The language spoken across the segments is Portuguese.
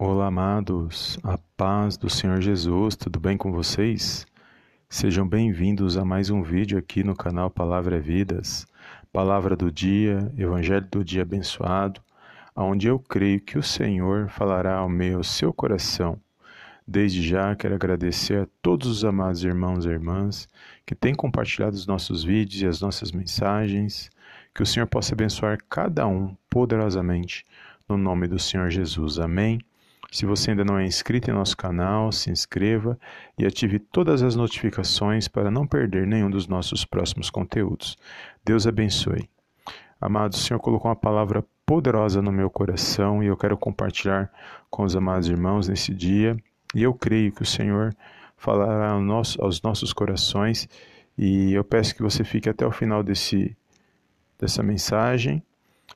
Olá, amados, a paz do Senhor Jesus, tudo bem com vocês? Sejam bem-vindos a mais um vídeo aqui no canal Palavra é Vidas, Palavra do Dia, Evangelho do Dia Abençoado, onde eu creio que o Senhor falará ao meu seu coração. Desde já quero agradecer a todos os amados irmãos e irmãs que têm compartilhado os nossos vídeos e as nossas mensagens. Que o Senhor possa abençoar cada um poderosamente, no nome do Senhor Jesus. Amém. Se você ainda não é inscrito em nosso canal, se inscreva e ative todas as notificações para não perder nenhum dos nossos próximos conteúdos. Deus abençoe. Amado, o Senhor colocou uma palavra poderosa no meu coração e eu quero compartilhar com os amados irmãos nesse dia. E eu creio que o Senhor falará ao nosso, aos nossos corações e eu peço que você fique até o final desse, dessa mensagem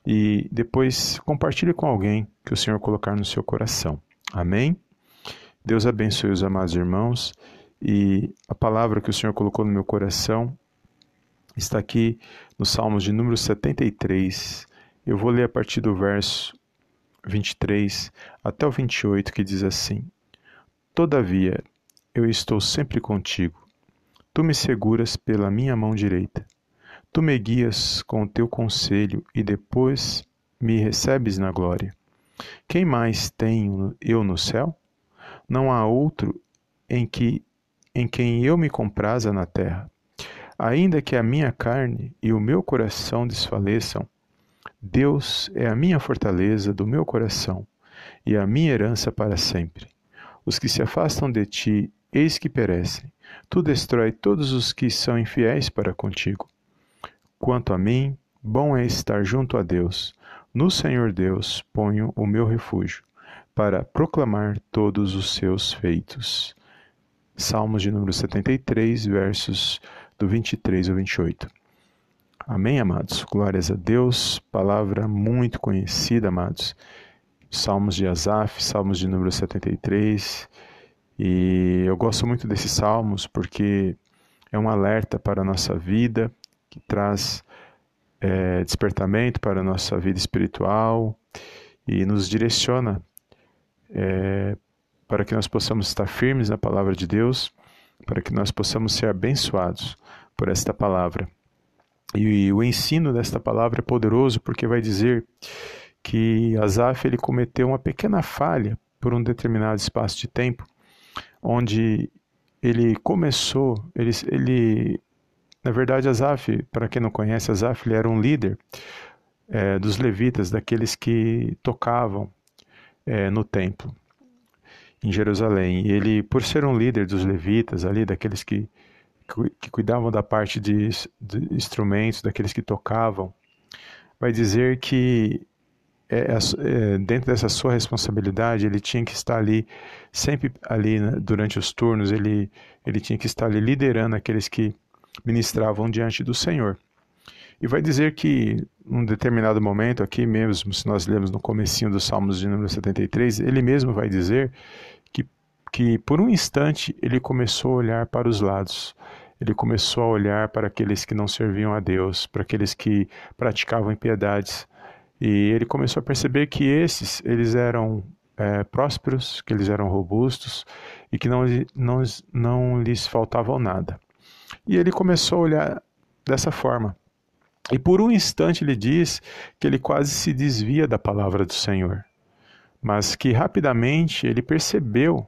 e depois compartilhe com alguém que o Senhor colocar no seu coração. Amém? Deus abençoe os amados irmãos e a palavra que o Senhor colocou no meu coração está aqui no Salmos de número 73. Eu vou ler a partir do verso 23 até o 28 que diz assim: Todavia, eu estou sempre contigo. Tu me seguras pela minha mão direita. Tu me guias com o teu conselho e depois me recebes na glória. Quem mais tenho eu no céu? Não há outro em que em quem eu me compraza na terra. Ainda que a minha carne e o meu coração desfaleçam, Deus é a minha fortaleza do meu coração e a minha herança para sempre. Os que se afastam de ti, eis que perecem. Tu destrói todos os que são infiéis para contigo. Quanto a mim, bom é estar junto a Deus. No Senhor Deus ponho o meu refúgio, para proclamar todos os seus feitos. Salmos de número 73, versos do 23 ao 28. Amém, amados? Glórias a Deus. Palavra muito conhecida, amados. Salmos de Asaf, Salmos de número 73. E eu gosto muito desses salmos porque é um alerta para a nossa vida, que traz é, despertamento para a nossa vida espiritual e nos direciona é, para que nós possamos estar firmes na palavra de Deus, para que nós possamos ser abençoados por esta palavra. E, o ensino desta palavra é poderoso porque vai dizer que Asaf ele cometeu uma pequena falha por um determinado espaço de tempo, onde ele começou, ele, ele na verdade, Asaf, para quem não conhece, Asaf ele era um líder é, dos levitas, daqueles que tocavam é, no templo em Jerusalém. E ele, por ser um líder dos levitas ali, daqueles que, que cuidavam da parte de, de instrumentos, daqueles que tocavam, vai dizer que é, é, dentro dessa sua responsabilidade, ele tinha que estar ali, sempre ali né, durante os turnos, ele, ele tinha que estar ali liderando aqueles que ministravam diante do Senhor. E vai dizer que, num determinado momento, aqui mesmo, se nós lemos no comecinho dos Salmos de número 73, ele mesmo vai dizer que, que por um instante ele começou a olhar para os lados. Ele começou a olhar para aqueles que não serviam a Deus, para aqueles que praticavam impiedades. E ele começou a perceber que esses, eles eram é, prósperos, que eles eram robustos e que não, não, não lhes faltavam nada. E ele começou a olhar dessa forma. E por um instante ele diz que ele quase se desvia da palavra do Senhor, mas que rapidamente ele percebeu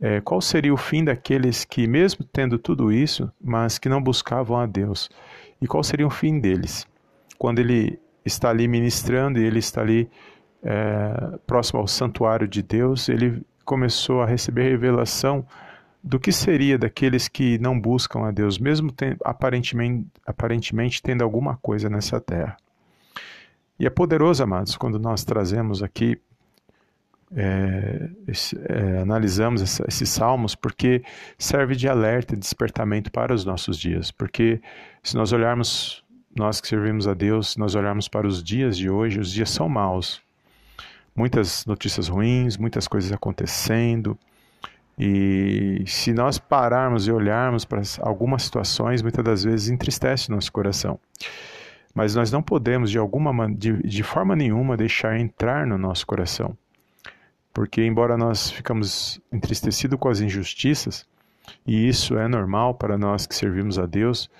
é, qual seria o fim daqueles que, mesmo tendo tudo isso, mas que não buscavam a Deus. E qual seria o fim deles? Quando ele está ali ministrando e ele está ali é, próximo ao santuário de Deus, ele começou a receber revelação do que seria daqueles que não buscam a Deus, mesmo tem, aparentemente, aparentemente tendo alguma coisa nessa terra. E é poderoso, amados, quando nós trazemos aqui é, é, analisamos essa, esses salmos porque serve de alerta, de despertamento para os nossos dias. Porque se nós olharmos, nós que servimos a Deus, se nós olharmos para os dias de hoje, os dias são maus. Muitas notícias ruins, muitas coisas acontecendo. E se nós pararmos e olharmos para algumas situações, muitas das vezes entristece nosso coração. Mas nós não podemos, de, alguma, de, de forma nenhuma, deixar entrar no nosso coração porque embora nós ficamos entristecidos com as injustiças, e isso é normal para nós que servimos a Deus,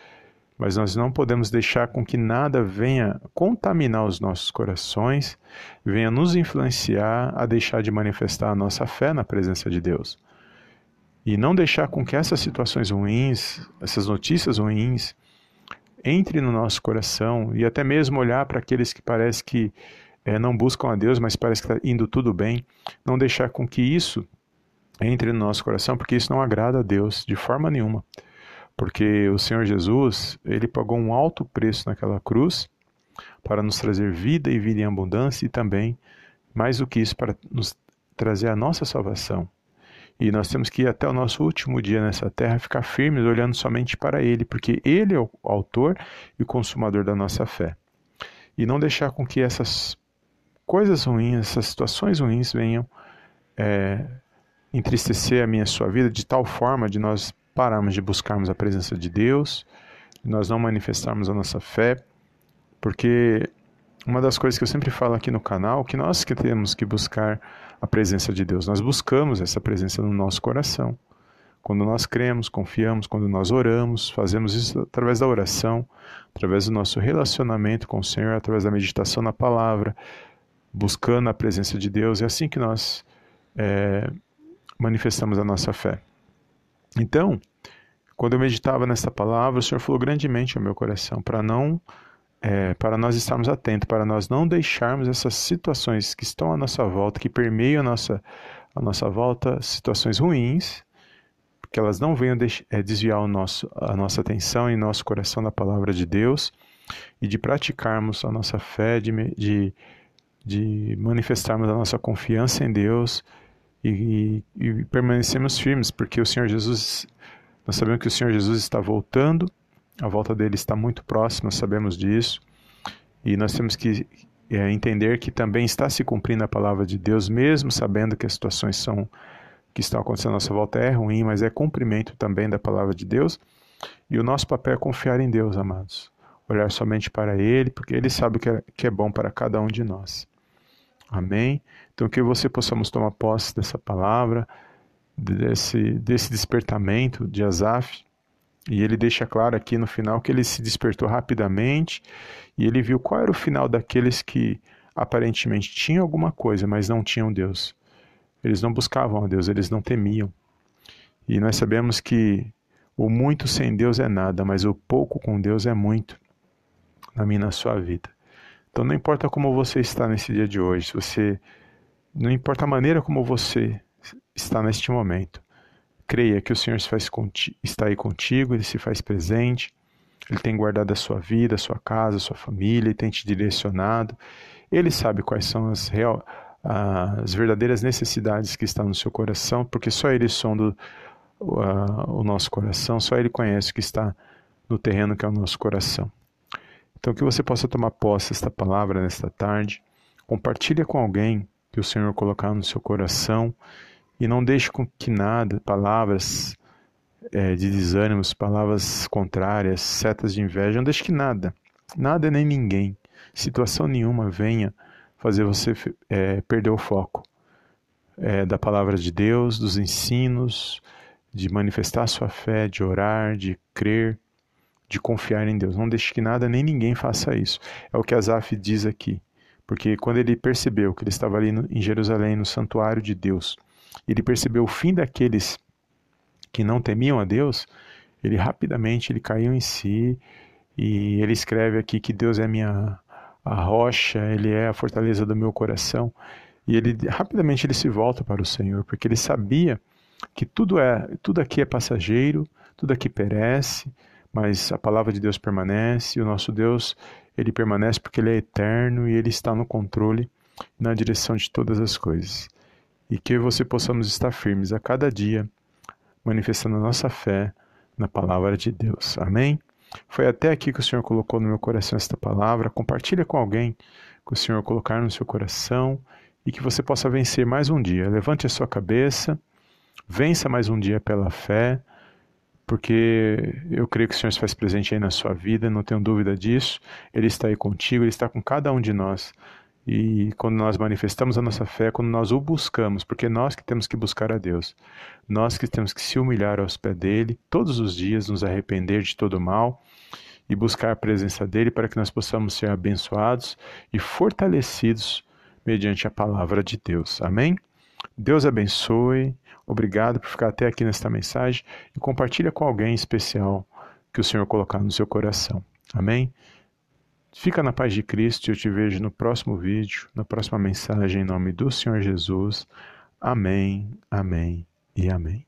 mas nós não podemos deixar com que nada venha contaminar os nossos corações, venha nos influenciar a deixar de manifestar a nossa fé na presença de Deus. E não deixar com que essas situações ruins, essas notícias ruins, entre no nosso coração e até mesmo olhar para aqueles que parece que é, não buscam a Deus, mas parece que está indo tudo bem, não deixar com que isso entre no nosso coração, porque isso não agrada a Deus de forma nenhuma. Porque o Senhor Jesus, ele pagou um alto preço naquela cruz para nos trazer vida e vida em abundância e também, mais do que isso, para nos trazer a nossa salvação. E nós temos que ir até o nosso último dia nessa terra ficar firmes olhando somente para Ele, porque Ele é o autor e consumador da nossa fé. E não deixar com que essas coisas ruins, essas situações ruins venham é, entristecer a minha a sua vida de tal forma de nós pararmos de buscarmos a presença de Deus, de nós não manifestarmos a nossa fé, porque uma das coisas que eu sempre falo aqui no canal, que nós que temos que buscar a presença de Deus, nós buscamos essa presença no nosso coração. Quando nós cremos, confiamos, quando nós oramos, fazemos isso através da oração, através do nosso relacionamento com o Senhor, através da meditação na palavra, buscando a presença de Deus. É assim que nós é, manifestamos a nossa fé. Então, quando eu meditava nessa palavra, o Senhor falou grandemente ao meu coração para não é, para nós estarmos atentos, para nós não deixarmos essas situações que estão à nossa volta, que permeiam a nossa, a nossa volta, situações ruins, que elas não venham é, desviar o nosso, a nossa atenção e nosso coração da palavra de Deus e de praticarmos a nossa fé, de, de de manifestarmos a nossa confiança em Deus e, e, e permanecermos firmes, porque o Senhor Jesus, nós sabemos que o Senhor Jesus está voltando, a volta dele está muito próxima, sabemos disso, e nós temos que é, entender que também está se cumprindo a palavra de Deus, mesmo sabendo que as situações são que estão acontecendo à nossa volta é ruim, mas é cumprimento também da palavra de Deus. E o nosso papel é confiar em Deus, amados. Olhar somente para Ele, porque Ele sabe o que é, que é bom para cada um de nós. Amém? Então, que você possamos tomar posse dessa palavra, desse, desse despertamento de Asaf. E ele deixa claro aqui no final que ele se despertou rapidamente e ele viu qual era o final daqueles que aparentemente tinham alguma coisa, mas não tinham Deus. Eles não buscavam a Deus, eles não temiam. E nós sabemos que o muito sem Deus é nada, mas o pouco com Deus é muito na minha na sua vida. Então não importa como você está nesse dia de hoje, você não importa a maneira como você está neste momento. Creia que o Senhor se faz está aí contigo, ele se faz presente. Ele tem guardado a sua vida, a sua casa, a sua família, ele tem te direcionado. Ele sabe quais são as, real, as verdadeiras necessidades que estão no seu coração, porque só ele sonda o, o nosso coração, só ele conhece o que está no terreno que é o nosso coração. Então, que você possa tomar posse desta palavra nesta tarde. Compartilhe com alguém que o Senhor colocar no seu coração e não deixe com que nada, palavras é, de desânimos, palavras contrárias, setas de inveja, não deixe que nada, nada nem ninguém, situação nenhuma venha fazer você é, perder o foco é, da palavra de Deus, dos ensinos, de manifestar sua fé, de orar, de crer de confiar em Deus. Não deixe que nada nem ninguém faça isso. É o que Asaf diz aqui. Porque quando ele percebeu que ele estava ali no, em Jerusalém, no santuário de Deus, ele percebeu o fim daqueles que não temiam a Deus, ele rapidamente ele caiu em si e ele escreve aqui que Deus é minha a rocha, ele é a fortaleza do meu coração. E ele rapidamente ele se volta para o Senhor, porque ele sabia que tudo é, tudo aqui é passageiro, tudo aqui perece, mas a palavra de Deus permanece, e o nosso Deus, ele permanece porque ele é eterno e ele está no controle, na direção de todas as coisas. E que você possamos estar firmes a cada dia, manifestando a nossa fé na palavra de Deus. Amém? Foi até aqui que o Senhor colocou no meu coração esta palavra. Compartilha com alguém que o Senhor colocar no seu coração e que você possa vencer mais um dia. Levante a sua cabeça, vença mais um dia pela fé, porque eu creio que o Senhor se faz presente aí na sua vida, não tenho dúvida disso. Ele está aí contigo, ele está com cada um de nós. E quando nós manifestamos a nossa fé, quando nós o buscamos, porque é nós que temos que buscar a Deus, nós que temos que se humilhar aos pés dele, todos os dias nos arrepender de todo mal e buscar a presença dele para que nós possamos ser abençoados e fortalecidos mediante a palavra de Deus. Amém? Deus abençoe. Obrigado por ficar até aqui nesta mensagem e compartilha com alguém especial que o Senhor colocar no seu coração. Amém? Fica na paz de Cristo e eu te vejo no próximo vídeo, na próxima mensagem, em nome do Senhor Jesus. Amém, amém e amém.